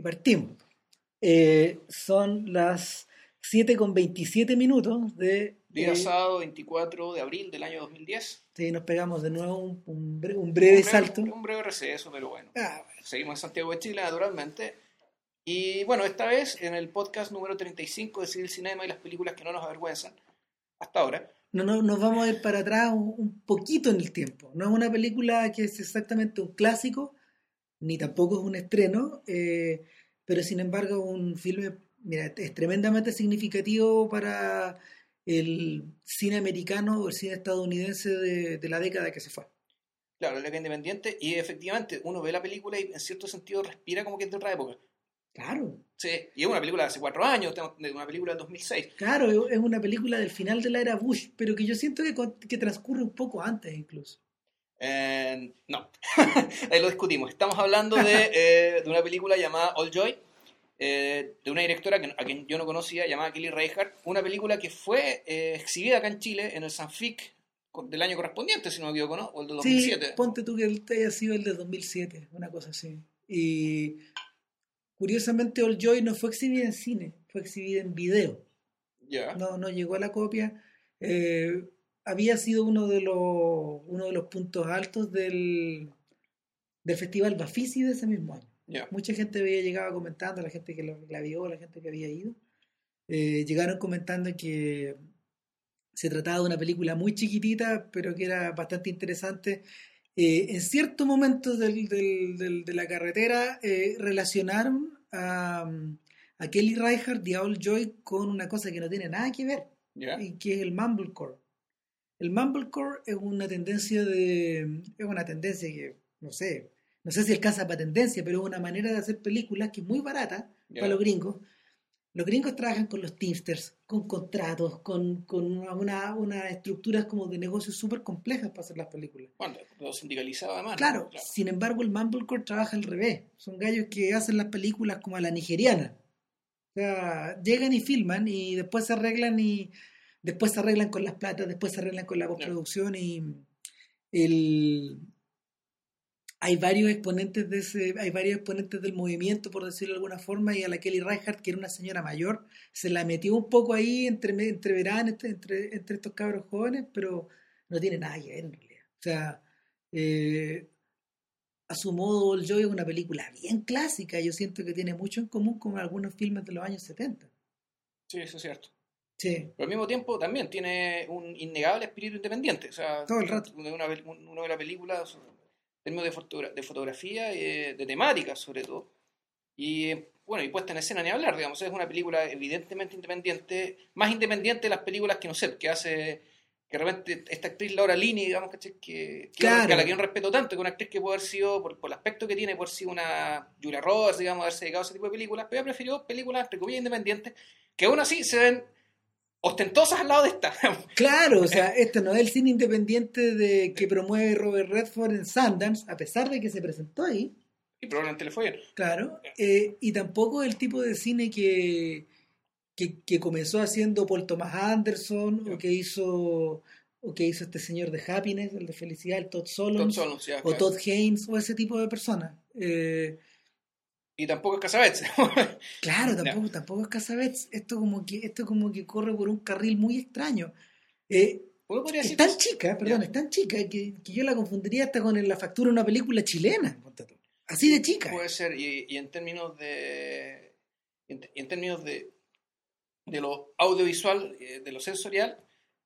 y partimos. Eh, son las 7 con 27 minutos de... Día eh, sábado 24 de abril del año 2010. Sí, nos pegamos de nuevo un, un bre- un breve breve- salto. Un breve receso, pero bueno. Ah, bueno. Seguimos en Santiago de Chile, naturalmente. Y bueno, esta vez en el podcast número 35 de Civil Cinema y las películas que no nos avergüenzan, hasta ahora. No, no, nos vamos a ir para atrás un, un poquito en el tiempo. No es una película que es exactamente un clásico, ni tampoco es un estreno, eh, pero sin embargo un filme, mira, es tremendamente significativo para el cine americano o el cine estadounidense de, de la década que se fue. Claro, la independiente. Y efectivamente, uno ve la película y en cierto sentido respira como que es de otra época. Claro, Sí, y es una película de hace cuatro años, de una película del 2006. claro, es una película del final de la era Bush, pero que yo siento que, que transcurre un poco antes incluso. Eh, no, ahí lo discutimos. Estamos hablando de, eh, de una película llamada All Joy, eh, de una directora que, a quien yo no conocía, llamada Kelly Reichardt. Una película que fue eh, exhibida acá en Chile en el Sanfic del año correspondiente, si no me equivoco, ¿no? O el de 2007. Sí, ponte tú que el te haya sido el de 2007, una cosa así. Y curiosamente All Joy no fue exhibida en cine, fue exhibida en video. Ya. No, no llegó a la copia. Eh, había sido uno de los uno de los puntos altos del, del festival Bafisi de ese mismo año. Mucha gente había llegado comentando, la gente que lo- la vio, la gente que había ido, eh, llegaron comentando que se trataba de una película muy chiquitita, pero que era bastante interesante. Eh, en ciertos momentos del- del- del- de la carretera eh, relacionaron a, a Kelly Reichardt y a All Joy con una cosa que no tiene nada que ver, y que es el mumblecore. El mumblecore es una tendencia de es una tendencia que no sé, no sé si alcanza para tendencia, pero es una manera de hacer películas que es muy barata para los gringos. Los gringos trabajan con los teamsters, con contratos, con, con una, una- unas estructuras como de negocios súper complejas para hacer las películas. Bueno, lo sindicalizado además. ¿no? Claro, sin embargo el Mumblecore trabaja al revés. Son gallos que hacen las películas como a la nigeriana. O sea, llegan y filman y después se arreglan y después se arreglan con las platas, después se arreglan con la postproducción y el hay varios exponentes de ese, hay varios exponentes del movimiento, por decirlo de alguna forma, y a la Kelly Reichardt, que era una señora mayor, se la metió un poco ahí entre, entre entre, entre, entre estos cabros jóvenes, pero no tiene nada que ver en realidad. O sea, eh, a su modo, All Joy es una película bien clásica. Yo siento que tiene mucho en común con algunos filmes de los años 70. Sí, eso es cierto. Sí, Pero al mismo tiempo también tiene un innegable espíritu independiente. O sea, Todo el rato. Una, una, de las películas, en términos de, fotogra- de fotografía, eh, de temática sobre todo. Y bueno, y puesta en escena ni hablar, digamos. Es una película evidentemente independiente, más independiente de las películas que no sé, que hace. Que de repente esta actriz Laura Linney, digamos, que, que, Claro. que a la que yo no respeto tanto, que es una actriz que puede haber sido, por, por el aspecto que tiene, puede haber sido una Julia Roberts, digamos, haberse dedicado a ese tipo de películas, pero ella prefirió películas, entre comillas, independientes, que aún así se ven ostentosas al lado de esta. claro, o sea, esto no es el cine independiente de que promueve Robert Redford en Sundance, a pesar de que se presentó ahí. y probablemente le fue bien. Claro, eh, y tampoco el tipo de cine que, que, que comenzó haciendo Paul Thomas Anderson o que hizo o que hizo este señor de Happiness, el de Felicidad, el Todd ya, o claro. Todd Haynes o ese tipo de personas. Eh, Y tampoco es Casabets. claro, tampoco, tampoco es Casabets. Esto como que esto como que corre por un carril muy extraño. Eh, es tan chica, perdón, es tan chica que, que yo la confundiría hasta con la factura de una película chilena. Así de chica. Puede ser, y, y en términos de. En, en términos de. de lo audiovisual, eh, de lo sensorial,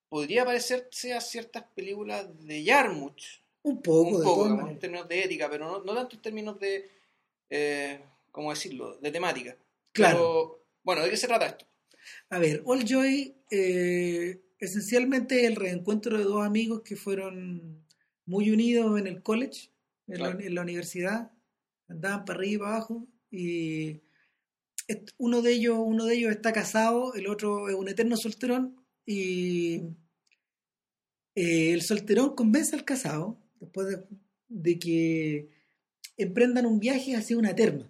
podría parecerse a ciertas películas de Yarmuch. un poco, un de poco, digamos, en términos de ética, pero no, no tanto en términos de. Eh, ¿Cómo decirlo? De temática. Claro. Pero, bueno, ¿de qué se trata esto? A ver, All Joy eh, esencialmente es el reencuentro de dos amigos que fueron muy unidos en el college, en, Claro. la, en la universidad, andaban para arriba y para abajo y uno de ellos uno de ellos está casado, el otro es un eterno solterón y eh, el solterón convence al casado después de, de que emprendan un viaje hacia una terma.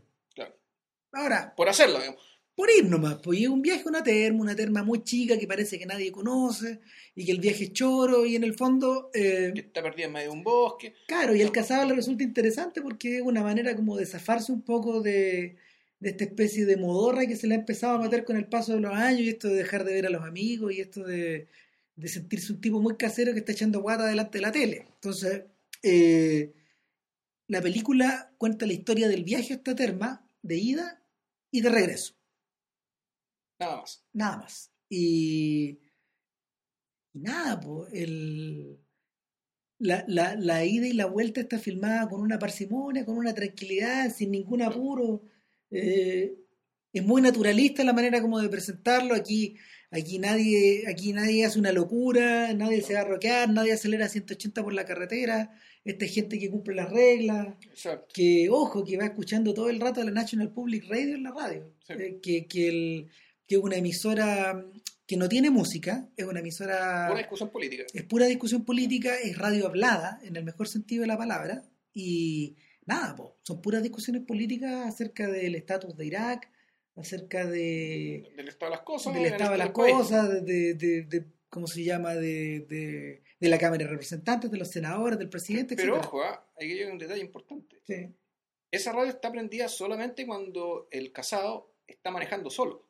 Ahora, Por hacerlo, digamos. por ir nomás, pues y es un viaje a una terma, una terma muy chica que parece que nadie conoce y que el viaje es choro y en el fondo, eh, Que está perdida en medio de un bosque. claro, y el casado le resulta interesante porque es una manera como de zafarse un poco de, de esta especie de modorra que se le ha empezado a meter con el paso de los años y esto de dejar de ver a los amigos y esto de, de sentirse un tipo muy casero que está echando guata delante de la tele. Entonces, eh, la película cuenta la historia del viaje a esta terma, de ida y de regreso. Nada más. Nada más. Y, y nada, pues, el, la, la, la ida y la vuelta está filmada con una parsimonia, con una tranquilidad, sin ningún apuro. Eh, es muy naturalista la manera como de presentarlo. Aquí, aquí, nadie, aquí nadie hace una locura, nadie se va a roquear, nadie acelera a 180 por la carretera. Esta es gente que cumple las reglas, Exacto. que, ojo, que va escuchando todo el rato la National Public Radio en la radio. Sí. Eh, que, que, el, que es una emisora que no tiene música, es una emisora... Una discusión política. Es pura discusión política, es radio hablada, en el mejor sentido de la palabra, y nada, po, son puras discusiones políticas acerca del estatus de Irak, acerca de, Del estado de las cosas. del estado de el las cosas, de, de, de- ¿cómo se llama?, de, de, de la Cámara de Representantes, de los senadores, del presidente, Pero etcétera. ojo, ¿ah? aquí llega un detalle importante. Sí. Esa radio está prendida solamente cuando el casado está manejando solo.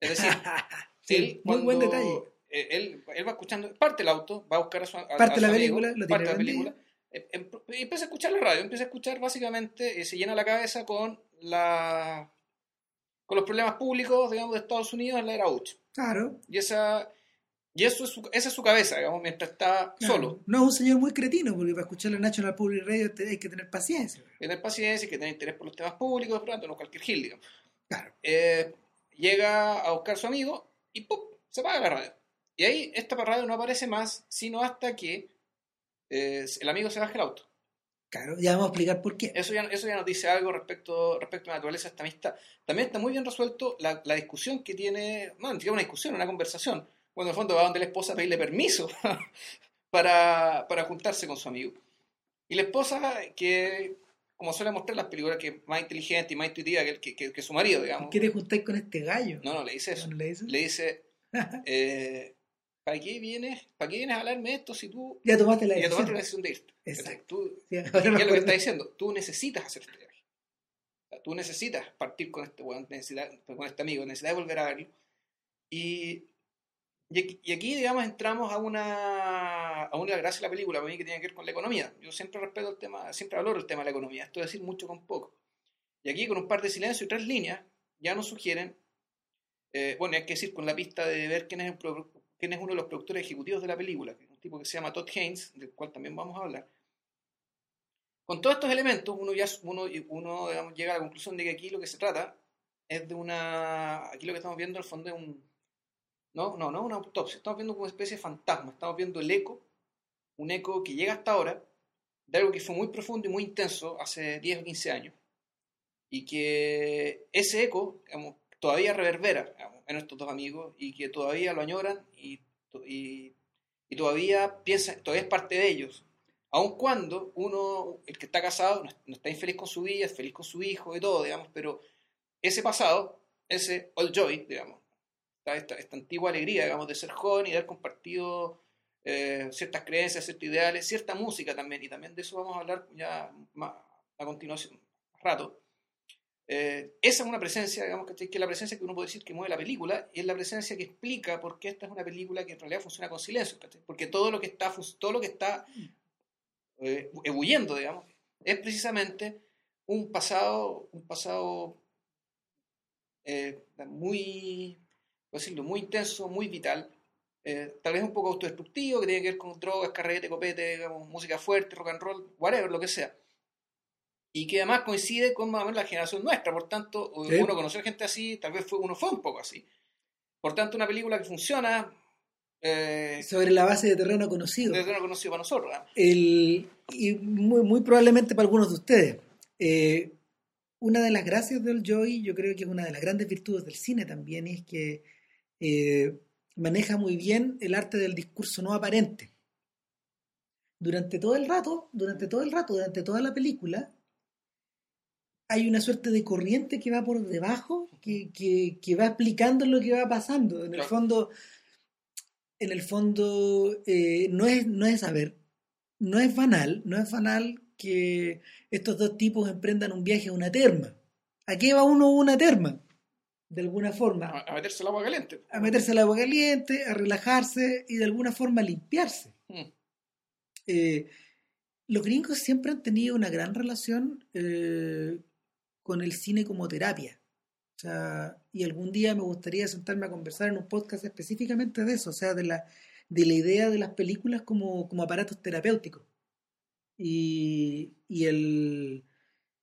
Es decir, Sí, él, muy buen detalle. eh, Él, él va escuchando, parte el auto, va a buscar a su, a- a Parte su la amigo, película, lo parte la película, eh, em- y empieza a escuchar la radio, empieza a escuchar básicamente, eh, se llena la cabeza con la con los problemas públicos, digamos, de Estados Unidos en la era Bush. Claro. Y esa y eso es su, esa es su cabeza, digamos, mientras está claro. solo. No es un señor muy cretino, porque para escuchar la National Public Radio hay que tener paciencia. Hay que tener paciencia, hay que tener interés por los temas públicos, por lo tanto, no cualquier gil, digamos. Claro. Eh, llega a buscar a su amigo y ¡pum! se apaga la radio. Y ahí esta radio no aparece más, sino hasta que eh, el amigo se baje el auto. Claro, ya vamos a explicar por qué. Eso ya, eso ya nos dice algo respecto, respecto a la naturaleza de esta amistad. También está muy bien resuelto la, la discusión que tiene, ni siquiera una discusión, una conversación, cuando en el fondo va donde la esposa a pedirle permiso para, para juntarse con su amigo. Y la esposa, que como suele mostrar las películas, que es más inteligente y más intuitiva que, que, que- que su marido, digamos. ¿Por qué te juntáis con este gallo? No, no, le dice eso. ¿No le dices? Le dice, eh, ¿para qué vienes? ¿Para qué vienes a hablarme esto si tú Ya tomaste la ya decisión. tomaste la decisión de irte? Exacto. Tú, Sí, ¿Qué ahora me es lo que está diciendo? Tú necesitas hacer este viaje. Tú necesitas partir con este necesitas- con este amigo, necesitas volver a verlo. Y, y, aquí, y aquí, digamos, entramos a una, a una gracia de la película, para mí, que tiene que ver con la economía. Yo siempre respeto el tema, siempre valoro el tema de la economía. Esto es decir mucho con poco. Y aquí, con un par de silencios y tres líneas, ya nos sugieren, eh, bueno, hay que decir con la pista de ver quién es, el pro- quién es uno de los productores ejecutivos de la película, un tipo que se llama Todd Haynes, del cual también vamos a hablar. Con todos estos elementos, uno, ya, uno, uno digamos, llega a la conclusión de que aquí lo que se trata es de una... Aquí lo que estamos viendo al fondo es un... No, no, no es una autopsia, estamos viendo una especie de fantasma, estamos viendo el eco, un eco que llega hasta ahora de algo que fue muy profundo y muy intenso hace 10 o 15 años. Y que ese eco digamos, todavía reverbera digamos, en estos dos amigos y que todavía lo añoran y, y, y todavía piensa, todavía es parte de ellos. Aun cuando uno, el que está casado, no, está infeliz con su vida, es feliz con su hijo y todo, digamos, pero ese pasado, ese old joy, digamos, esta, esta, esta antigua alegría, digamos, de ser joven y de haber compartido eh, ciertas creencias, ciertos ideales, cierta música también, y también de eso vamos a hablar ya más a continuación, más rato. Eh, esa es una presencia, digamos, ¿cachai? que es la presencia que uno puede decir que mueve la película, y es la presencia que explica por qué esta es una película que en realidad funciona con silencio, porque todo lo que está, todo lo que está eh, ebulliendo, digamos, es precisamente un pasado, un pasado eh, muy, ¿cómo decirlo? muy intenso, muy vital, eh, tal vez un poco autodestructivo, que tiene que ver con drogas, carrete, copete, digamos, música fuerte, rock and roll, whatever, lo que sea. Y que además coincide con más o menos la generación nuestra, por tanto, Sí. uno conocer gente así, tal vez fue, uno fue un poco así. Por tanto, una película que funciona, eh, Sobre la base de terreno conocido. desde no conocido para nosotros. ¿no? El, y muy, muy probablemente para algunos de ustedes. Eh, una de las gracias del Joy, yo creo que es una de las grandes virtudes del cine también, es que eh, maneja muy bien el arte del discurso no aparente. Durante todo el rato, durante todo el rato, durante toda la película, hay una suerte de corriente que va por debajo, que, que, que va explicando lo que va pasando. En el fondo, en el fondo eh, no es, no es saber, no es banal, no es banal que estos dos tipos emprendan un viaje a una terma. ¿A qué va uno a una terma? De alguna forma. A, a meterse el agua caliente. A meterse al agua caliente, a relajarse y de alguna forma a limpiarse. Mm. Eh, los gringos siempre han tenido una gran relación eh, con el cine como terapia. O sea, y algún día me gustaría sentarme a conversar en un podcast específicamente de eso, o sea, de la, de la idea de las películas como, como aparatos terapéuticos. Y, y el,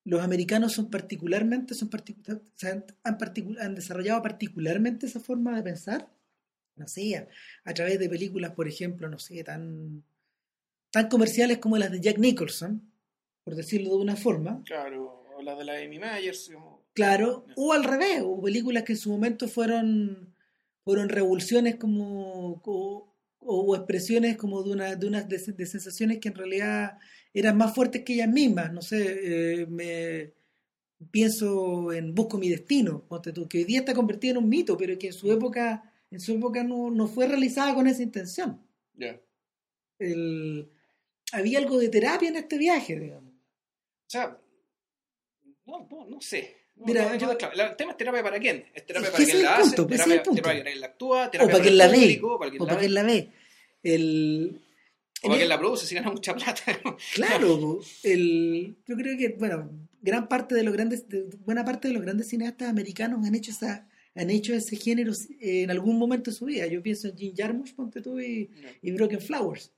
los americanos son particularmente, son particu- o sea, han, han desarrollado particularmente esa forma de pensar, no sé, a, a través de películas, por ejemplo, no sé, tan, tan comerciales como las de Jack Nicholson, por decirlo de una forma, Claro, o la de la Amy Myers. como- Claro, o al revés, o películas que en su momento fueron, fueron revoluciones como, o, o expresiones como de, una, de unas de, de sensaciones que en realidad eran más fuertes que ellas mismas. No sé, eh, me pienso en Busco mi destino, que hoy día está convertida en un mito, pero que en su época, en su época no, no fue realizada con esa intención. El, había algo de terapia en este viaje, digamos. O sea, no, no, no sé. No, Mira, yo- el tema es terapia para quién. Es terapia Es para quien la el hace, punto, ese es terapia, terapia para quien la actúa, O terapia para quien la ve, público, para quien o la para ve, quien la ve. El, o para quien la produce si gana mucha plata. Claro, el, yo creo que, bueno, gran parte de los grandes, de- buena parte de los grandes cineastas americanos han hecho esa, han hecho ese género eh, en algún momento de su vida. Yo pienso en Jim Jarmusch, ponte tú, y, y Broken Flowers.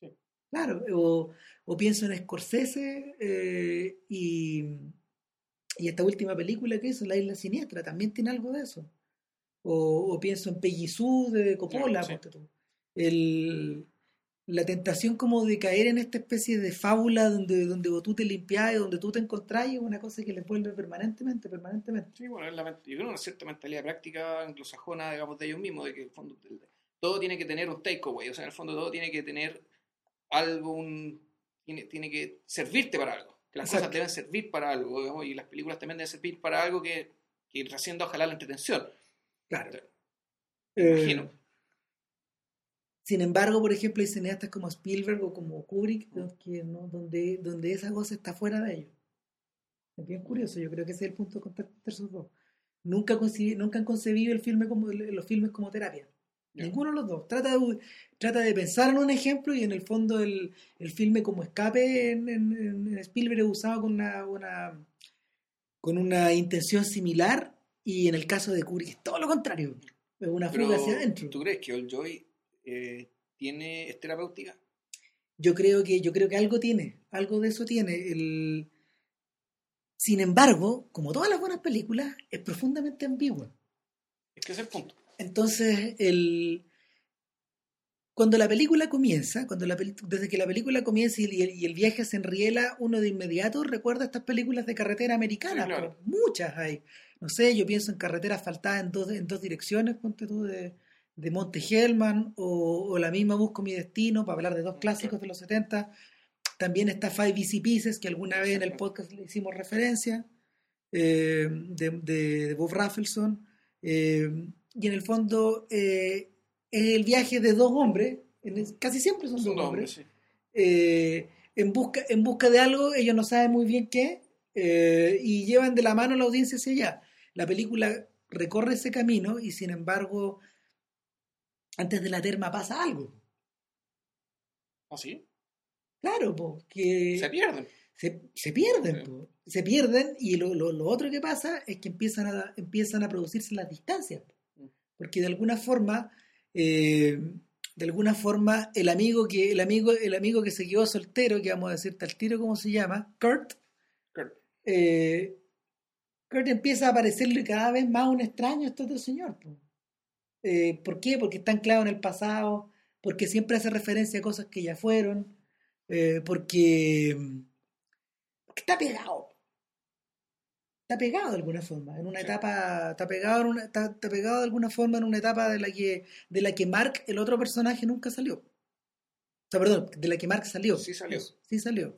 Sí. Claro, o, o pienso en Scorsese eh, y, y esta última película que hizo, La Isla Siniestra, también tiene algo de eso. O, o pienso en Sue de Coppola, sí. tú. El, la tentación como de caer en esta especie de fábula donde, donde tú te limpias y donde tú te encontrás es una cosa que les vuelve permanentemente, permanentemente. Sí, bueno, es la, creo una cierta mentalidad práctica anglosajona, digamos, de ellos mismos, de que el fondo todo tiene que tener un takeaway, o sea, en el fondo todo tiene que tener algo, un, tiene, tiene que servirte para algo, que las Exacto. cosas deben servir para algo, digamos, y las películas también deben servir para algo que, que trascienda ojalá la entretención. Claro. Me imagino. Sin embargo, por ejemplo, hay cineastas como Spielberg o como Kubrick ¿no? que, ¿no? donde, donde esa cosa está fuera de ellos. Es bien curioso, yo creo que ese es el punto de contacto entre esos dos. Nunca, nunca han concebido el filme como, los filmes como terapia. Ninguno de los dos. Trata de, trata de pensar en un ejemplo y en el fondo el, el filme como escape en, en- en Spielberg es usado con una, una, con una intención similar y en el caso de Kubrick es todo lo contrario. Es una Pero, fuga hacia adentro. ¿tú crees que Old Joy eh, tiene, es terapéutica? Yo creo que, yo creo que algo tiene, algo de eso tiene. El... Sin embargo, como todas las buenas películas, es profundamente ambigua. Es que es el punto. Entonces, el... cuando la película comienza, cuando la desde que la película comienza y el, y el viaje se enriela, uno de inmediato recuerda estas películas de carretera americanas. Sí, claro. muchas hay. No sé, yo pienso en carretera asfaltada en dos, en dos direcciones, ponte tú, de, de Monte Hellman, o, o la misma Busco mi destino, para hablar de dos clásicos de los 70. También está Five Easy Pieces, que alguna vez en el podcast le hicimos referencia, eh, de, de- de Bob Rafelson. Eh, y en el fondo eh, es el viaje de dos hombres, en el- casi siempre son Son dos hombres, hombres, sí. eh, en, busca, en busca de algo, ellos no saben muy bien qué, eh, y llevan de la mano a la audiencia hacia allá. La película recorre ese camino y sin embargo, antes de la terma pasa algo. ¿Ah, sí? Claro, po, que Se pierden. se, se pierden, Sí. po. se pierden y lo, lo- lo otro que pasa es que empiezan a, empiezan a producirse las distancias. Porque de alguna forma, eh, de alguna forma el amigo que el amigo el amigo que se quedó soltero, que vamos a decirte al tiro cómo se llama, Kurt, Kurt. eh, Kurt empieza a parecerle cada vez más un extraño a este otro señor. Eh, ¿Por qué? Porque está anclado en el pasado, porque siempre hace referencia a cosas que ya fueron, eh, porque, porque está pegado. Está pegado de alguna forma, en una etapa, está pegado, en una, está, está pegado de alguna forma en una etapa de la que, de la que Mark, el otro personaje, nunca salió. O sea, perdón, de la que Mark salió. Sí salió. Sí salió.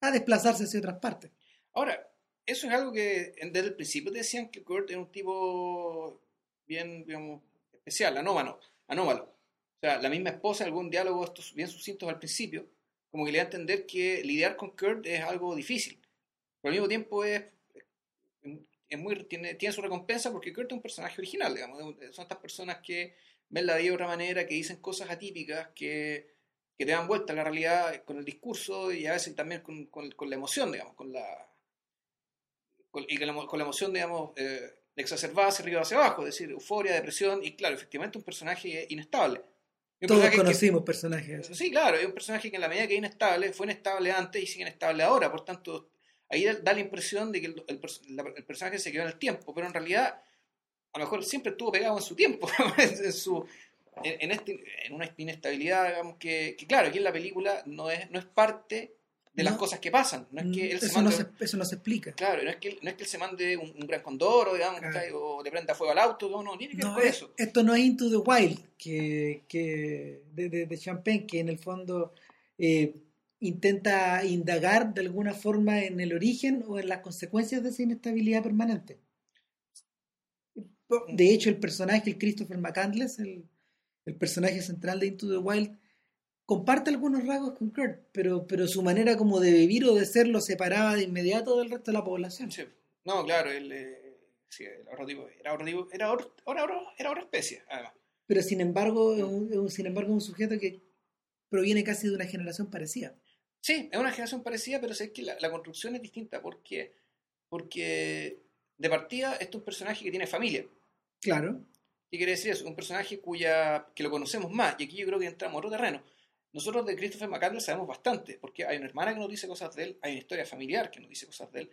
A desplazarse hacia otras partes. Ahora, eso es algo que desde el principio decían que Kurt era un tipo bien, digamos, especial, anómalo, anómalo. O sea, la misma esposa, algún diálogo, estos bien sucintos al principio, como que le da a entender que lidiar con Kurt es algo difícil. Pero al mismo tiempo es, es muy tiene, tiene su recompensa porque Kurt es un personaje original, digamos. Son estas personas que ven la vida de otra manera, que dicen cosas atípicas, que, que te dan vuelta a la realidad con el discurso y a veces también con, con, la emoción, digamos, con la, con, y con la, con la emoción, digamos, eh, exacerbada hacia arriba hacia abajo, es decir, euforia, depresión, y claro, efectivamente un personaje inestable. Todos conocimos personajes. Sí, claro, es un personaje que en la medida que es inestable, fue inestable antes y sigue inestable ahora, por tanto, ahí da, la impresión de que el, el, personaje se quedó en el tiempo, pero en realidad a lo mejor siempre estuvo pegado en su tiempo, en, su, en, este, en una inestabilidad, digamos, que, que, claro, aquí en la película no es, no es parte de las cosas que pasan. No es que él eso, se mande, no se, eso no se explica. Claro, no es que, no es que él se mande un, gran condoro, digamos, o le prenda fuego al auto, no, no, tiene que ver con eso. Esto no es Into the Wild que, que de, de, de Champagne, que en el fondo eh, intenta indagar de alguna forma en el origen o en las consecuencias de esa inestabilidad permanente. De hecho, el personaje, el Christopher McCandless, el, el personaje central de Into the Wild, comparte algunos rasgos con Kurt, pero, pero su manera como de vivir o de ser lo separaba de inmediato del resto de la población. No, claro, él, eh, sí, era otro tipo, era otro tipo, era, era, otra especie, además. Pero sin embargo, es un, sin embargo, un sujeto que proviene casi de una generación parecida. Sí, es una generación parecida, pero sé que la, la construcción es distinta porque, porque de partida este es un personaje que tiene familia. Claro. ¿Qué quiere decir eso? Un personaje cuya que lo conocemos más, y aquí yo creo que entramos a otro terreno. Nosotros de Christopher McCandless sabemos bastante, porque hay una hermana que nos dice cosas de él, hay una historia familiar que nos dice cosas de él,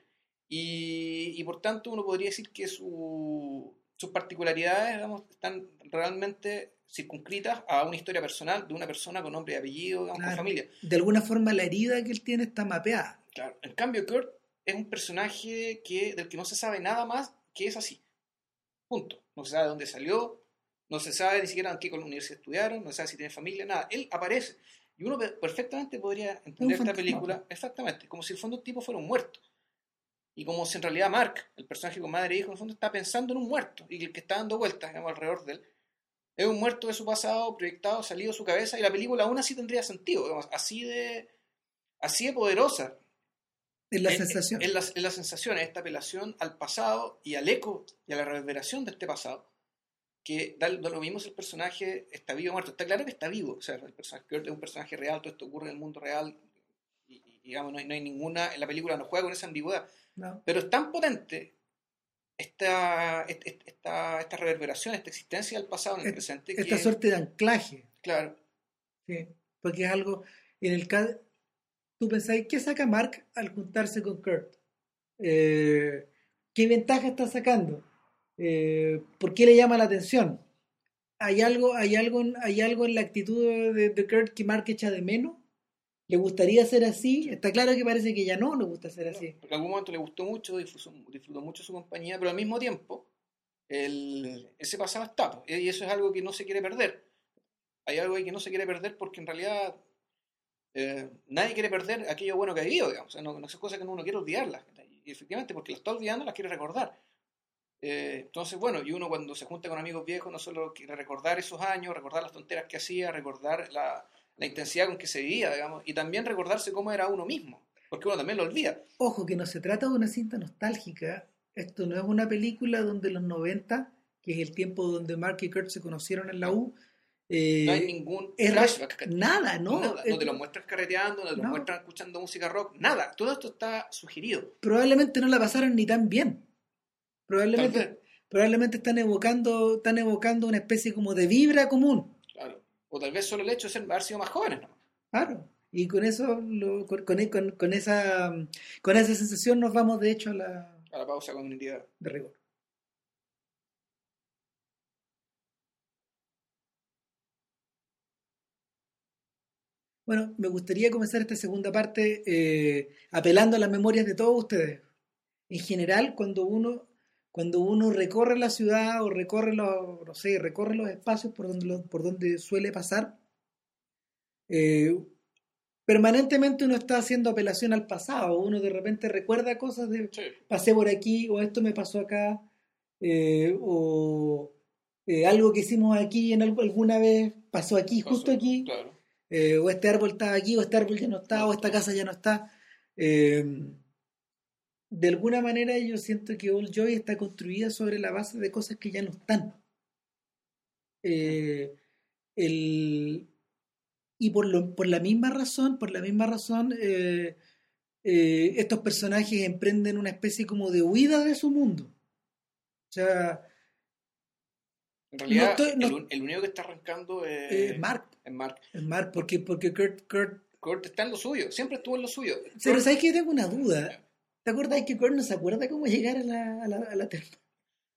y, y por tanto uno podría decir que su, sus particularidades digamos, están realmente circunscritas a una historia personal de una persona con nombre y apellido, digamos, con familia. De alguna forma la herida que él tiene está mapeada. Claro. En cambio, Kurt es un personaje que, del que no se sabe nada más que es así. Punto. No se sabe dónde salió, no se sabe ni siquiera en qué universidad estudiaron, no se sabe si tiene familia, nada. Él aparece. Y uno perfectamente podría entender esta película, exactamente, como si el fondo el tipo fuera un muerto. Y como si en realidad Mark, el personaje con madre e hijo, en el fondo está pensando en un muerto y el que está dando vueltas alrededor de él es un muerto de su pasado proyectado, salido de su cabeza y la película aún así tendría sentido, así de así de poderosa en la sensación. En, la, sensación, en esta apelación al pasado y al eco y a la reverberación de este pasado, que da, lo mismo si el personaje está vivo o muerto. Está claro que está vivo, o sea, el personaje es un personaje real, todo esto ocurre en el mundo real, y, digamos, no hay, no hay, ninguna, en la película no juega con esa ambigüedad. Pero es tan potente esta, esta, esta reverberación, esta existencia del pasado en el presente. Esta suerte de anclaje. Claro. Sí, porque es algo, en el caso tú pensáis, ¿qué saca Mark al juntarse con Kurt? Eh, ¿Qué ventaja está sacando? Eh, ¿Por qué le llama la atención? ¿Hay algo, hay algo, hay algo en la actitud de, Kurt que Mark echa de menos? ¿Le gustaría ser así? Está claro que parece que ya no le gusta ser así. en algún momento le gustó mucho, disfrutó, mucho su compañía, pero al mismo tiempo el, ese pasado está. Y eso es algo que no se quiere perder. Hay algo ahí que no se quiere perder porque en realidad eh, nadie quiere perder aquello bueno que ha vivido, digamos. no, no es cosa que uno quiere olvidarlas. Y efectivamente, porque lo está olvidando, las quiere recordar. Eh, entonces, bueno, y uno cuando se junta con amigos viejos no solo quiere recordar esos años, recordar las tonteras que hacía, recordar la, la intensidad con que se vivía, digamos, y también recordarse cómo era uno mismo, porque uno también lo olvida. Ojo, que no se trata de una cinta nostálgica, esto no es una película donde los 90, que es el tiempo donde Mark y Kurt se conocieron en la U, eh, no hay ningún flashback. Nada, ¿no? Nada. No te lo muestras carreteando, no te lo muestras escuchando música rock, nada. Todo esto está sugerido. Probablemente no la pasaron ni tan bien. Probablemente, probablemente están evocando, están evocando una especie como de vibra común. O tal vez solo el hecho de ser, haber sido más jóvenes, ¿no? Claro. Y con eso, con, con, con, esa, con esa sensación nos vamos de hecho a la, a la pausa cognitiva. De rigor. Bueno, me gustaría comenzar esta segunda parte eh, apelando a las memorias de todos ustedes. En general, cuando uno, cuando uno recorre la ciudad o recorre los, no sé, recorre los espacios por donde, por donde suele pasar, eh, permanentemente uno está haciendo apelación al pasado. Uno de repente recuerda cosas de pasé por aquí o esto me pasó acá eh, o algo que hicimos aquí en alguna vez pasó aquí, justo aquí. Claro. Eh, o este árbol está aquí, o este árbol ya no está, o esta casa ya no está. Eh, de alguna manera yo siento que All Joy está construida sobre la base de cosas que ya no están. Eh, el, y por, lo, por la misma razón, por la misma razón, eh, eh, estos personajes emprenden una especie como de huida de su mundo. O sea, En realidad, No estoy- no- el, único que está arrancando es, Mark, es Mark. es Mark, porque, porque Kurt, Kurt Kurt está en lo suyo, siempre estuvo en lo suyo. Pero Kurt- ¿sabes que yo tengo una duda? ¿Te acuerdas que Kurt no se acuerda cómo llegar a la, a la, a la terma?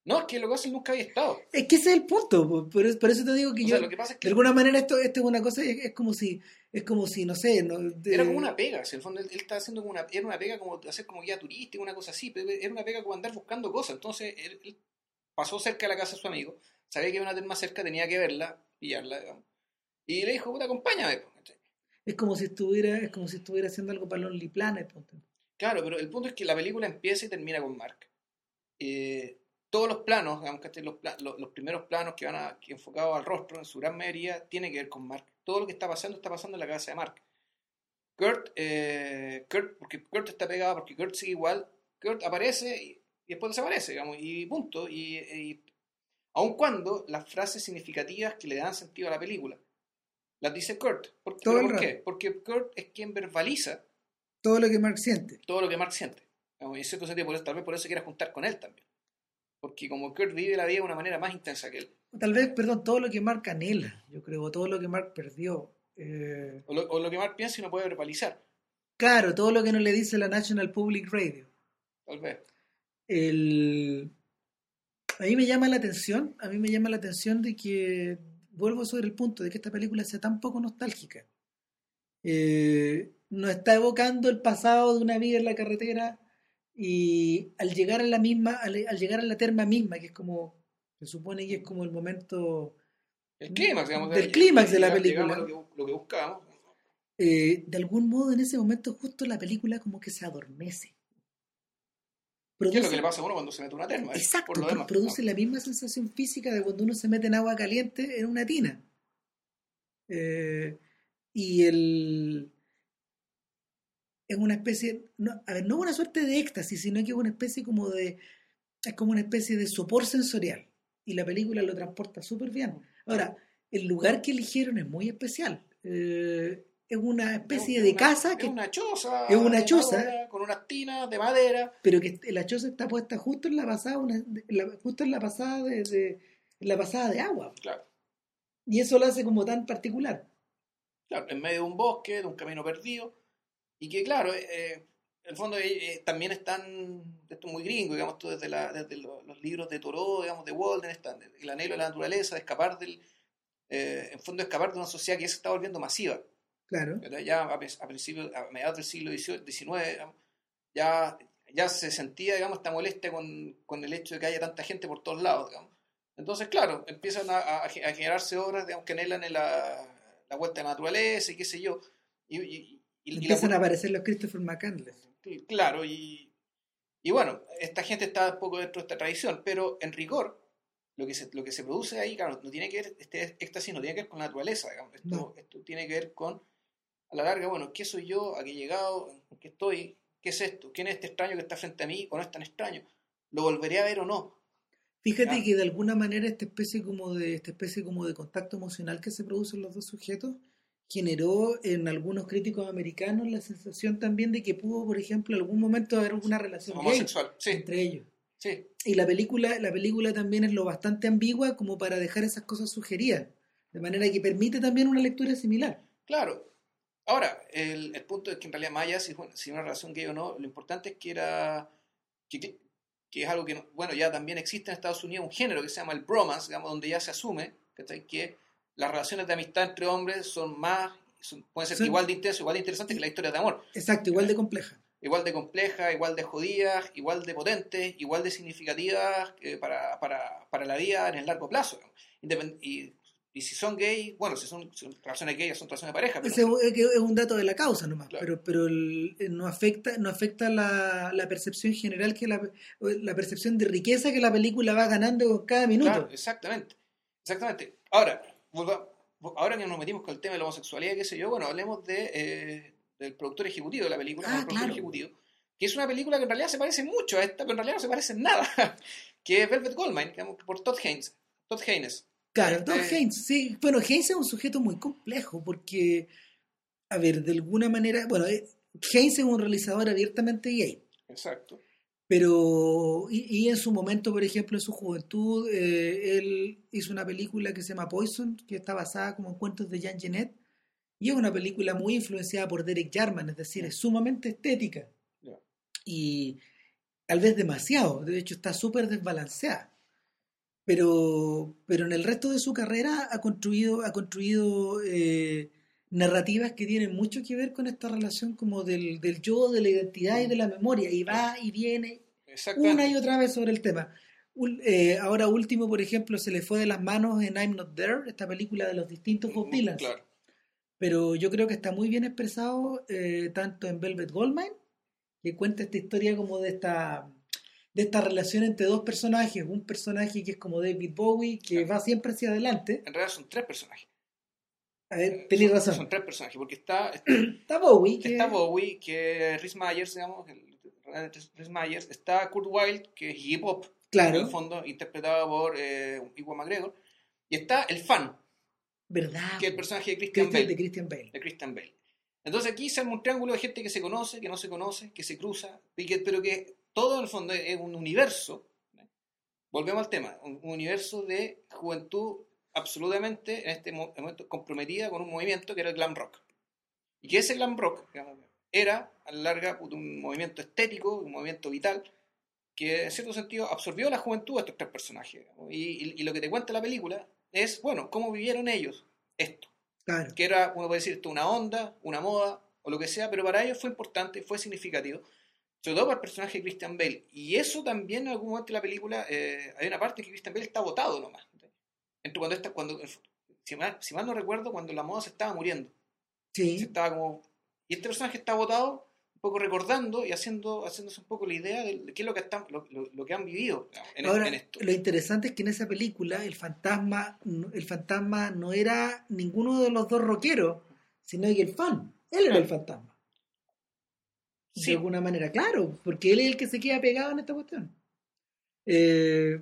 No, es que lo que hace nunca había estado. Es que ese es el punto, po, por, eso- por eso te digo que O yo, sea, lo que pasa es de que alguna manera esto, esto es una cosa, es, es como si, es como si, no sé, no, de- era como una pega. Si en el fondo él, él estaba haciendo como una, era una pega como de hacer como guía turística, una cosa así, pero era una pega como andar buscando cosas. Entonces él, él pasó cerca de la casa de su amigo, sabía que iba a terma cerca, tenía que verla, pillarla, digamos. Y le dijo, puta, acompáñame. es como si estuviera, es como si estuviera haciendo algo para Lonely Planet. ponte. Claro, pero el punto es que la película empieza y termina con Mark. Eh, todos los planos, digamos que los, los, los primeros planos que van a, que enfocados al rostro, en su gran mayoría, tiene que ver con Mark. Todo lo que está pasando está pasando en la cabeza de Mark. Kurt, eh, Kurt, porque Kurt está pegado, porque Kurt sigue igual, Kurt aparece y, y después desaparece, digamos, y punto. Y, y aun cuando las frases significativas que le dan sentido a la película las dice Kurt. ¿Por, ¿por qué? Porque Kurt es quien verbaliza Todo lo que Mark siente. todo lo que Mark siente. En cierto sentido, por eso, tal vez por eso quiera juntar con él también. Porque como Kurt vive la vida de una manera más intensa que él. Tal vez, perdón, todo lo que Mark anhela, yo creo, todo lo que Mark perdió. eh, O lo, o lo que Mark piensa y no puede verbalizar, claro, todo lo que no le dice la National Public Radio. tal vez. el a mí me llama la atención a mí me llama la atención de que vuelvo sobre el punto de que esta película sea tan poco nostálgica Eh, nos está evocando el pasado de una vida en la carretera y al llegar a la misma al, al llegar a la terma misma que es como se supone que es como el momento El clímax, digamos. Del de- clímax de la película. Lo que, lo que buscábamos. eh, de algún modo en ese momento justo la película como que se adormece ¿Qué es lo Produce- que le pasa a uno cuando se mete una terma? Exacto, Por lo pro- demás. produce la misma sensación física de cuando uno se mete en agua caliente en una tina. Eh, y el. Es una especie. No, a ver, no una suerte de éxtasis, sino que es una especie como de. Es como una especie de sopor sensorial. Y la película lo transporta súper bien. Ahora, el lugar que eligieron es muy especial. Eh, es una especie Es de casa que Es una choza. es una choza. madera, Con unas tinas de madera. pero que la choza está puesta justo en la pasada una- la- justo en la pasada de, de- en la pasada de agua Claro. y eso lo hace como tan particular Claro, en medio de un bosque, de un camino perdido, y que claro, eh, eh, en el fondo eh, también están, esto es muy gringo, digamos, tú desde, la- desde lo- los, libros de Thoreau, digamos, de Walden, están, el anhelo de la naturaleza, de escapar del, eh, en fondo escapar de una sociedad que ya se está volviendo masiva, claro ¿verdad? ya a, a principios, a mediados del siglo XIX, digamos, ya, ya se sentía, digamos, esta molestia con, con el hecho de que haya tanta gente por todos lados, digamos. Entonces, claro, empiezan a, a- a generarse obras, digamos, que anhelan en la, la vuelta a la naturaleza y qué sé yo. Y, y- y- y la- empiezan a aparecer los Christopher McCandless Claro, y, y bueno, esta gente está un poco dentro de esta tradición, pero en rigor, lo que se, lo que se produce ahí, claro, no tiene que ver, este éxtasis no tiene que ver con la naturaleza, digamos. Esto, No. esto tiene que ver con, a la larga, bueno, ¿qué soy yo? ¿A qué he llegado? ¿En qué estoy? ¿Qué es esto? ¿Quién es este extraño que está frente a mí o no es tan extraño? ¿Lo volveré a ver o no? fíjate Ya. que de alguna manera esta especie como de esta especie como de contacto emocional que se produce en los dos sujetos generó en algunos críticos americanos la sensación también de que pudo por ejemplo en algún momento haber alguna relación gay Homosexual, sí, entre ellos sí. y la película la película también es lo bastante ambigua como para dejar esas cosas sugeridas de manera que permite también una lectura similar Claro. Ahora, el, el punto es que en realidad, allá si, si una relación gay o no, lo importante es que era. que, que- que es algo que, no- bueno, ya también existe en Estados Unidos un género que se llama el bromance, digamos, donde ya se asume que las relaciones de amistad entre hombres son más. son- pueden ser Sí. igual de intensas, igual de interesantes que las historias de amor. exacto igual de compleja Igual de complejas, igual de jodidas, igual de potentes, igual de significativas eh, para, para, para la vida en el largo plazo. Y, y si son gay, bueno, si son, si son relaciones gays, son relaciones de pareja. pero- Ese es un dato de la causa nomás, Claro. pero, pero el- eh, no afecta, no afecta la, la percepción general que la, la percepción de riqueza que la película va ganando cada minuto. Claro, exactamente. Exactamente. Ahora, ahora que nos metimos con el tema de la homosexualidad, qué sé yo, bueno, hablemos de, eh, del productor ejecutivo de la película, Ah, el productor claro. ejecutivo, que es una película que en realidad se parece mucho a esta, pero en realidad no se parece en nada, que es Velvet Goldmine, digamos, por Todd Haynes. Todd Haynes. Claro, Este- Todd Haynes, sí. Bueno, Haynes es un sujeto muy complejo porque, a ver, de alguna manera, bueno, eh, Haynes es un realizador abiertamente gay. Exacto. Pero, y, y en su momento, por ejemplo, en su juventud, eh, él hizo una película que se llama Poison, que está basada como en cuentos de Jean Genet, y es una película muy influenciada por Derek Jarman, es decir, es sumamente estética. Ya. Y tal vez demasiado, de hecho está súper desbalanceada. Pero, pero en el resto de su carrera ha construido, ha construido eh, narrativas que tienen mucho que ver con esta relación como del, del yo, de la identidad y de la memoria, y va y viene una y otra vez sobre el tema. Eh, ahora último, por ejemplo, se le fue de las manos en I'm Not There, esta película de los distintos Bob Dylan. Claro. Pero yo creo que está muy bien expresado eh, tanto en Velvet Goldmine, que cuenta esta historia como de esta de esta relación entre dos personajes, un personaje que es como David Bowie, que Claro. va siempre hacia adelante. En realidad son tres personajes. A ver, Eh, tenéis son- razón. Son tres personajes, porque está, Está Bowie, que está Bowie, que es Rhys Myers, digamos, el- Rhys Myers, está Kurt Wilde, que es Iggy Pop, en el fondo, interpretado por eh, Iwan McGregor, y está el fan, verdad, que es el personaje de Christian Christian- Bale. de Christian Bale. de Christian Bale. Entonces aquí se arma un triángulo de gente que se conoce, que no se conoce, que se cruza, y que- pero que todo en el fondo es un universo. ¿no? Volvemos al tema, un universo de juventud absolutamente en este mo- momento comprometida con un movimiento que era el glam rock. Y que ese glam rock digamos, era a la larga un movimiento estético, un movimiento vital, que en cierto sentido absorbió la juventud de estos tres personajes. digamos. Y, y- y lo que te cuenta la película es, bueno, cómo vivieron ellos esto Claro. que era, uno puede decir, esto, una onda, una moda, o lo que sea, pero para ellos fue importante, fue significativo, sobre todo para el personaje de Christian Bale. Y eso también en algún momento de la película, eh, hay una parte que Christian Bale está votado nomás. Entre cuando está, cuando, si mal, si mal no recuerdo, cuando la moda se estaba muriendo. Se Sí, estaba como, y este personaje está votado, un poco recordando y haciendo, haciéndose un poco la idea de qué es lo que, están, lo, lo- lo que han vivido en, Ahora, en esto. lo interesante es que en esa película el fantasma, el fantasma no era ninguno de los dos rockeros, sino que el fan. Él era el fantasma. Sí. De alguna manera, claro, porque él es el que se queda pegado en esta cuestión. Eh,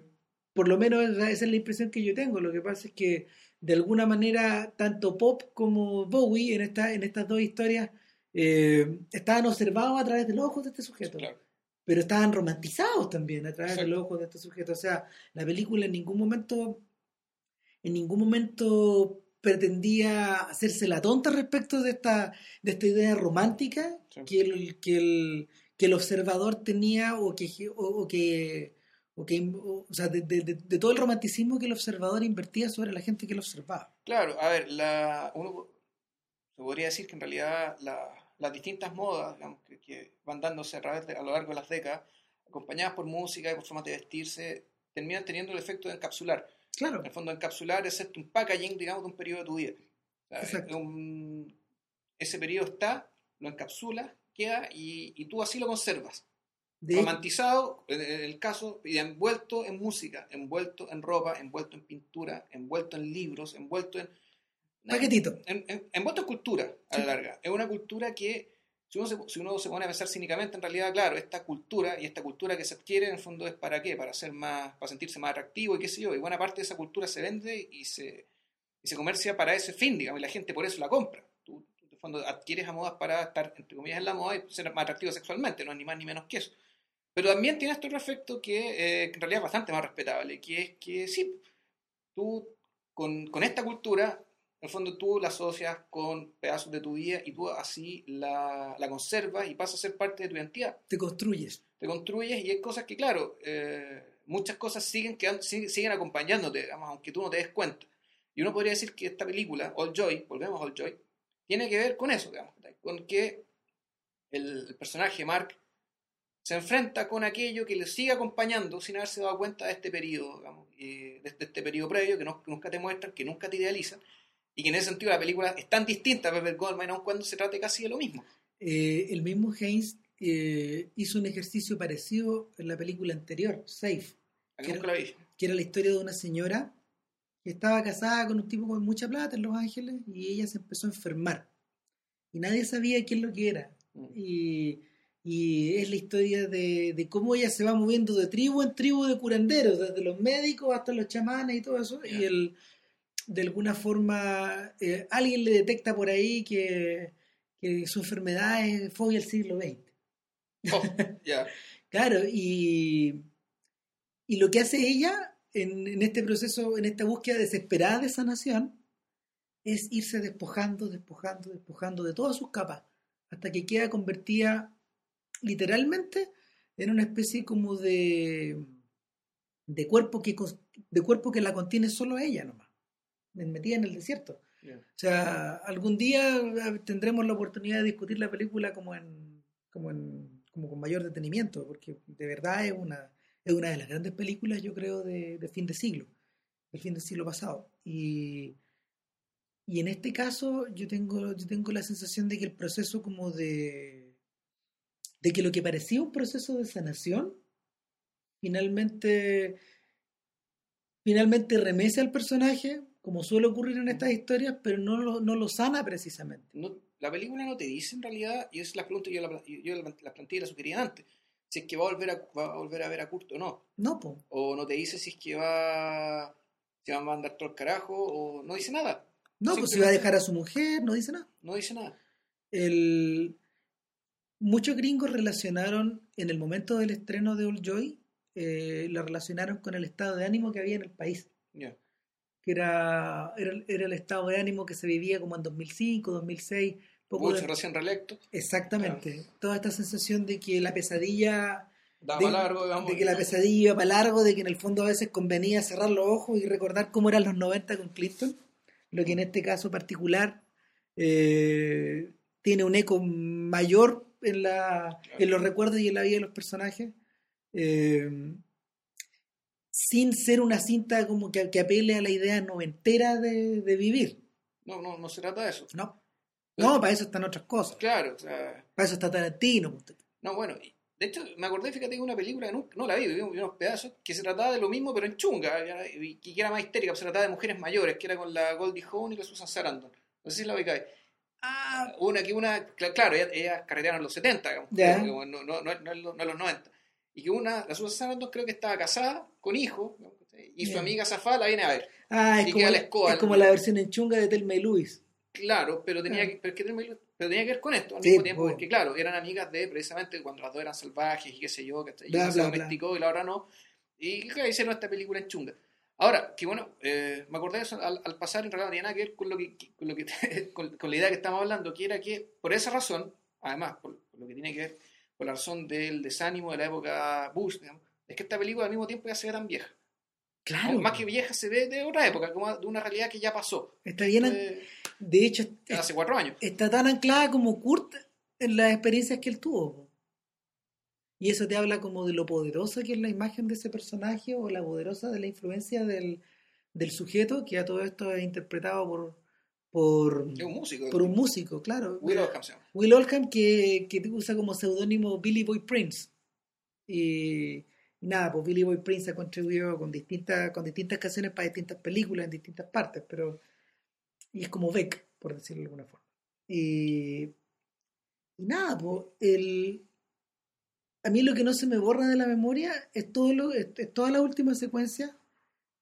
por lo menos esa es la impresión que yo tengo. Lo que pasa es que de alguna manera tanto Pop como Bowie en, esta, en estas dos historias eh, estaban observados a través de los ojos de este sujeto Claro. pero estaban romantizados también a través de Exacto. los ojos de este sujeto. O sea, la película en ningún momento, en ningún momento pretendía hacerse la tonta respecto de esta, de esta idea romántica Sí. que, el, que, el, que el observador tenía o que, o, o que, o que o, o sea, de, de- de- de todo el romanticismo que el observador invertía sobre la gente que lo observaba. Claro, a ver, la, uno se podría decir que en realidad la- las distintas modas digamos, que, que van dándose a, través de- a lo largo de las décadas, acompañadas por música y por formas de vestirse, terminan teniendo el efecto de encapsular. Claro, En el fondo, encapsular es un packaging, digamos, de un periodo de tu vida. Un- ese periodo está, lo encapsulas, queda y, y tú así lo conservas. De, Romantizado, en en el caso, y envuelto en música, envuelto en ropa, envuelto en pintura, envuelto en libros, envuelto en... paquetito. en- en- envuelto en cultura, a la larga. Es una cultura que, si uno, se, si uno se pone a pensar cínicamente, en realidad, claro, esta cultura y esta cultura que se adquiere, en el fondo, es para qué? Para ser más, para sentirse más atractivo y qué sé yo. Y buena parte de esa cultura se vende y se, y se comercia para ese fin, digamos, y la gente por eso la compra. Tú, en el fondo, adquieres a modas para estar, entre comillas, en la moda y ser más atractivo sexualmente, no es ni más ni menos que eso. Pero también tiene este otro efecto que, eh, que en realidad es bastante más respetable, que es que sí, tú con, con esta cultura, en el fondo tú la asocias con pedazos de tu vida y tú así la, la conservas y pasa a ser parte de tu identidad. Te construyes. Te construyes y hay cosas que, claro, eh, muchas cosas siguen, quedando- siguen, siguen acompañándote, digamos, aunque tú no te des cuenta. Y uno podría decir que esta película, All Joy, volvemos a All Joy, tiene que ver con eso, digamos, con que el, el personaje Mark se enfrenta con aquello que le sigue acompañando sin haberse dado cuenta de este periodo, digamos, y de, este periodo previo que, no- que nunca te muestran, que nunca te idealizan, y que en ese sentido la película es tan distinta a Pepper Goldmine, aun cuando se trate casi de lo mismo. Eh, el mismo Haynes eh, hizo un ejercicio parecido en la película anterior, Safe, la que era la historia de una señora que estaba casada con un tipo con mucha plata en Los Ángeles y ella se empezó a enfermar. Y nadie sabía es lo que era. Mm. Y, y es la historia de, de cómo ella se va moviendo de tribu en tribu de curanderos, desde los médicos hasta los chamanes y todo eso, y el, de alguna forma eh, alguien le detecta por ahí que, que su enfermedad es fobia del siglo XX. Oh, ya. Claro, y, y lo que hace ella en, en este proceso, en esta búsqueda desesperada de sanación, es irse despojando, despojando, despojando de todas sus capas, hasta que queda convertida literalmente en una especie como de, de, cuerpo, que, de cuerpo que la contiene solo ella nomás, metida en el desierto. O sea, algún día eh, tendremos la oportunidad de discutir la película como en, como en, como con mayor detenimiento, porque de verdad es una, es una de las grandes películas, yo creo, de, de fin de siglo, del fin del siglo pasado. Y, y en este caso yo tengo, yo tengo la sensación de que el proceso como de, de que lo que parecía un proceso de sanación, finalmente, finalmente remece al personaje, como suele ocurrir en estas historias, pero no lo, no lo sana precisamente. No, la película no te dice en realidad, y es la pregunta que yo, la, yo la, la planteé y la sugería antes, si es que va a volver a, va a, volver a ver a Kurt o no. No, po. O no te dice si es que va, se va a mandar todo el carajo, o no dice nada. No, pues si va a dejar a su mujer, no dice nada. No dice nada. El... Muchos gringos relacionaron, en el momento del estreno de Old Joy, eh, lo relacionaron con el estado de ánimo que había en el país, que era, era, el- era el estado de ánimo que se vivía como en 2005, 2006, poco Bush de- recién reelecto, Exactamente, toda esta sensación de que la pesadilla, daba de, largo, digamos. de que la pesadilla iba para largo, de que en el fondo a veces convenía cerrar los ojos y recordar cómo eran los 90 con Clinton, lo que en este caso particular eh, tiene un eco mayor en, la, en los recuerdos y en la vida de los personajes, eh, sin ser una cinta como que, que apele a la idea noventera de, de vivir. No, no, no se trata de eso. No, no, para eso están otras cosas. Claro, o sea, Para eso está Tarantino. no, bueno, de hecho me acordé, fíjate, de una película que nunca, no la vi, vi unos pedazos, que se trataba de lo mismo, pero en chunga, y que era más histérica, se trataba de mujeres mayores, que era con la Goldie Hawn y la Susan Sarandon. No sé si la ubicáis. Ah, Una que una, cl- claro, ellas, ellas carretearon en los 70, digamos, como no, no, no, no en los, no en los 90. Y que una, la Susan Sarandon creo que estaba casada, con hijos, ¿no? y su Ya. amiga Zafá la viene a ver. ah, Y es, como, la escoba, es como la versión en chunga de Telma y Luis. Claro, pero tenía, Ah. que, pero, que tenía- pero tenía que ver con esto al Sí, mismo tiempo, bueno. porque claro, eran amigas de precisamente cuando las dos eran salvajes y qué sé yo, que y Bla, se bla, bla. domesticó y la otra no. Y claro, hicieron esta película en chunga. Ahora, que bueno, eh, me acordé de eso al, al pasar, en realidad no tenía nada que ver con, lo que, con, lo que, con, con la idea que estamos hablando, que era que por esa razón, además, por, por lo que tiene que ver con la razón del desánimo de la época Bush, digamos, es que esta película al mismo tiempo ya se ve tan vieja. Claro. Más que vieja se ve de otra época, como de una realidad que ya pasó. Está bien. Eh, De hecho, hace cuatro años. está tan anclada como Kurt en las experiencias que él tuvo. Y eso te habla como de lo poderosa que es la imagen de ese personaje o la poderosa de la influencia del, del sujeto, que a todo esto es interpretado por, por, un músico. por un músico, claro. Will Oldham se llama. Will Oldham que, que usa como seudónimo Billy Boy Prince. Y nada, pues Billy Boy Prince ha contribuido con distintas, con distintas canciones para distintas películas en distintas partes, pero y es como Beck, por decirlo de alguna forma. Y, y nada, pues el, a mí lo que no se me borra de la memoria es, todo lo, es, es toda la última secuencia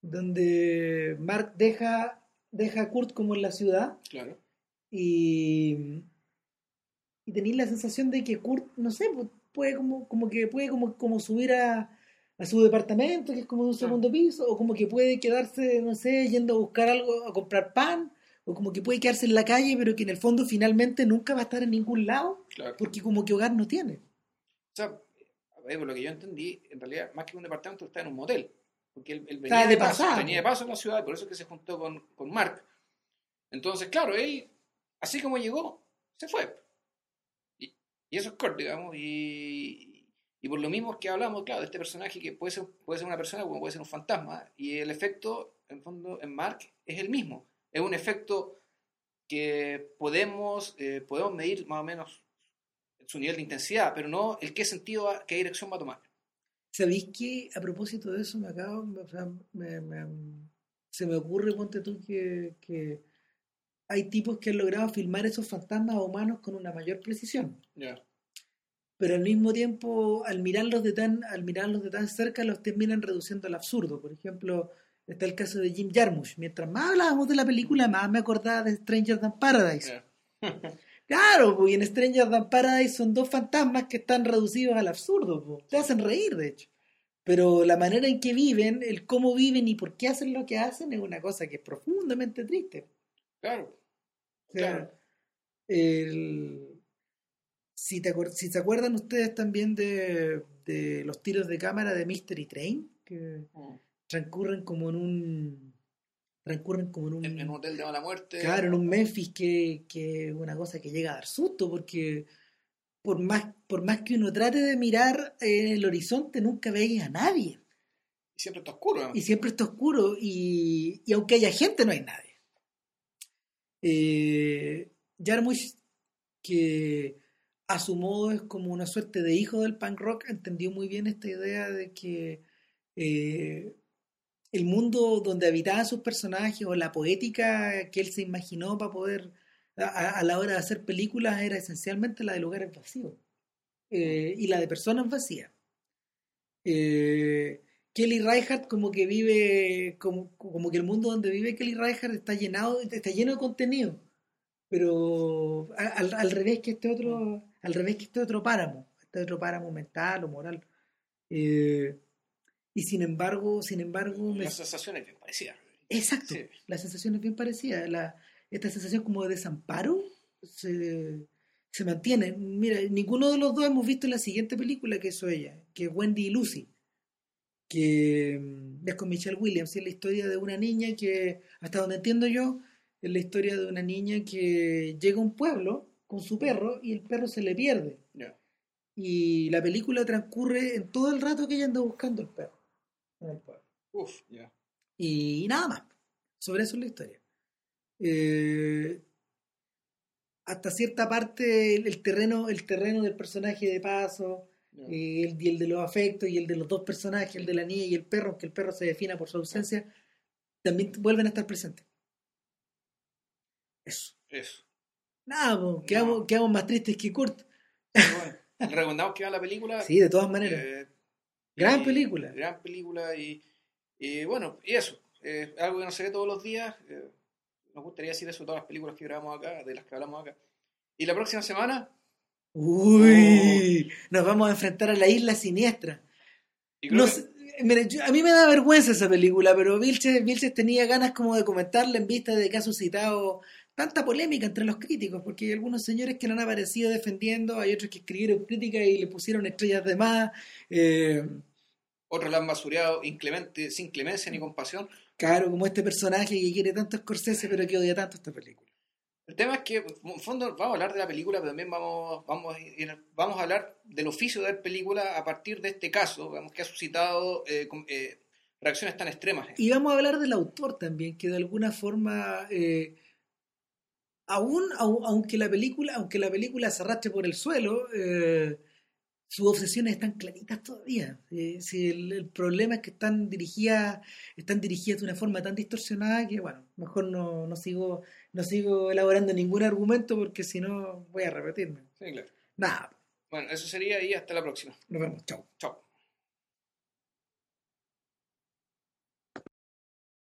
donde Mark deja, deja a Kurt como en la ciudad Claro. y, y tenéis la sensación de que Kurt, no sé, pues, puede como, como que puede como, como subir a, a su departamento, que es como de un Claro. segundo piso, o como que puede quedarse, no sé, yendo a buscar algo, a comprar pan, o como que puede quedarse en la calle, pero que en el fondo finalmente nunca va a estar en ningún lado, Claro. porque como que hogar no tiene. O sea, por lo que yo entendí, en realidad, más que un departamento, está en un motel. Porque él, él venía de de paso, venía de paso a la ciudad, por eso es que se juntó con, con Mark. Entonces, claro, él, así como llegó, se fue. Y, y eso es corto, digamos, y, y por lo mismo que hablamos, claro, de este personaje que puede ser, puede ser una persona como puede ser un fantasma, y el efecto, en fondo, en Mark es el mismo. Es un efecto que podemos, eh, podemos medir más o menos su nivel de intensidad, pero no el qué sentido, va- qué dirección va a tomar. ¿Sabéis que a propósito de eso me acabo, o sea, me- me- se me ocurre, ponte tú, que, que hay tipos que han logrado filmar esos fantasmas humanos con una mayor precisión? Ya. pero al mismo tiempo, al mirarlos de tan, al mirarlos de tan cerca, los terminan reduciendo al absurdo. Por ejemplo, está el caso de Jim Jarmusch. Mientras más hablábamos de la película, más me acordaba de Stranger Than Paradise. claro, pues, y en Stranger Than Paradise son dos fantasmas que están reducidos al absurdo. Te hacen reír, de hecho. Pero la manera en que viven, el cómo viven y por qué hacen lo que hacen es una cosa que es profundamente triste. Claro. claro. si, te, si se acuerdan ustedes también de, de, los tiros de cámara de Mystery Train, que mm. transcurren como en un transcurren como en un, en, un hotel de mala muerte. Claro, en un Memphis que es una cosa que llega a dar susto porque por más, por más que uno trate de mirar en el horizonte, nunca veis a nadie. Y siempre está oscuro. Y siempre está oscuro, y, y, aunque haya gente, no hay nadie. Eh, Jarmusch, que a su modo es como una suerte de hijo del punk rock, entendió muy bien esta idea de que eh, el mundo donde habitaban sus personajes o la poética que él se imaginó para poder a, la hora de hacer películas era esencialmente la de lugares vacíos eh, y la de personas vacías. Eh, Kelly Reichardt como que vive, como, como que el mundo donde vive Kelly Reichardt está llenado, está lleno de contenido, pero al, revés que este otro, al revés que este otro páramo, este otro páramo mental o moral. Eh, y sin embargo, sin embargo... La sensación es bien parecida. Exacto, la sensación es bien parecida. La, esta sensación como de desamparo se, se mantiene. Mira, ninguno de los dos hemos visto la siguiente película que hizo ella, que es Wendy y Lucy, que mm, es con Michelle Williams, es la historia de una niña que, hasta donde entiendo yo, es la historia de una niña que llega a un pueblo con su perro y el perro se le pierde. Y la película transcurre en todo el rato que ella anda buscando el perro en el pueblo. Uf, Y nada más. Sobre eso es la historia. Eh, hasta cierta parte el, terreno el terreno del personaje de paso y el, el, de los afectos y el de los dos personajes el de la niña y el perro que el perro se defina por su ausencia también vuelven a estar presentes. Eso. Eso. Nada quedamos, más tristes que Kurt recomendamos que vean la película. Sí de todas maneras. Eh, gran película gran película y, y bueno y eso eh, algo que no se ve todos los días nos gustaría decir eso de todas las películas que grabamos acá, de las que hablamos acá. Y la próxima semana. Uy, oh. nos vamos a enfrentar a la isla siniestra. a mí me da vergüenza esa película, pero Vilches, tenía ganas como de comentarla en vista de que ha suscitado tanta polémica entre los críticos, porque hay algunos señores que no han aparecido defendiendo, hay otros que escribieron críticas y le pusieron estrellas de más. Eh, otros la han basureado inclemente, sin clemencia ni compasión. Claro, como este personaje que quiere tanto Scorsese pero que odia tanto esta película. El tema es que, en fondo, vamos a hablar de la película, pero también vamos, vamos, vamos a hablar del oficio de ver película a partir de este caso, que ha suscitado eh, eh, reacciones tan extremas. Y vamos a hablar del autor también, que de alguna forma, eh, aún, aunque la película, aunque la película se arrastre por el suelo, sus obsesiones están claritas todavía. Eh, si el, problema es que están dirigidas, están dirigidas de una forma tan distorsionada que, bueno, mejor no, no sigo, no sigo elaborando ningún argumento porque si no voy a repetirme. Sí, claro. Nada. Bueno, eso sería y hasta la próxima. Nos vemos. Chao. Chao.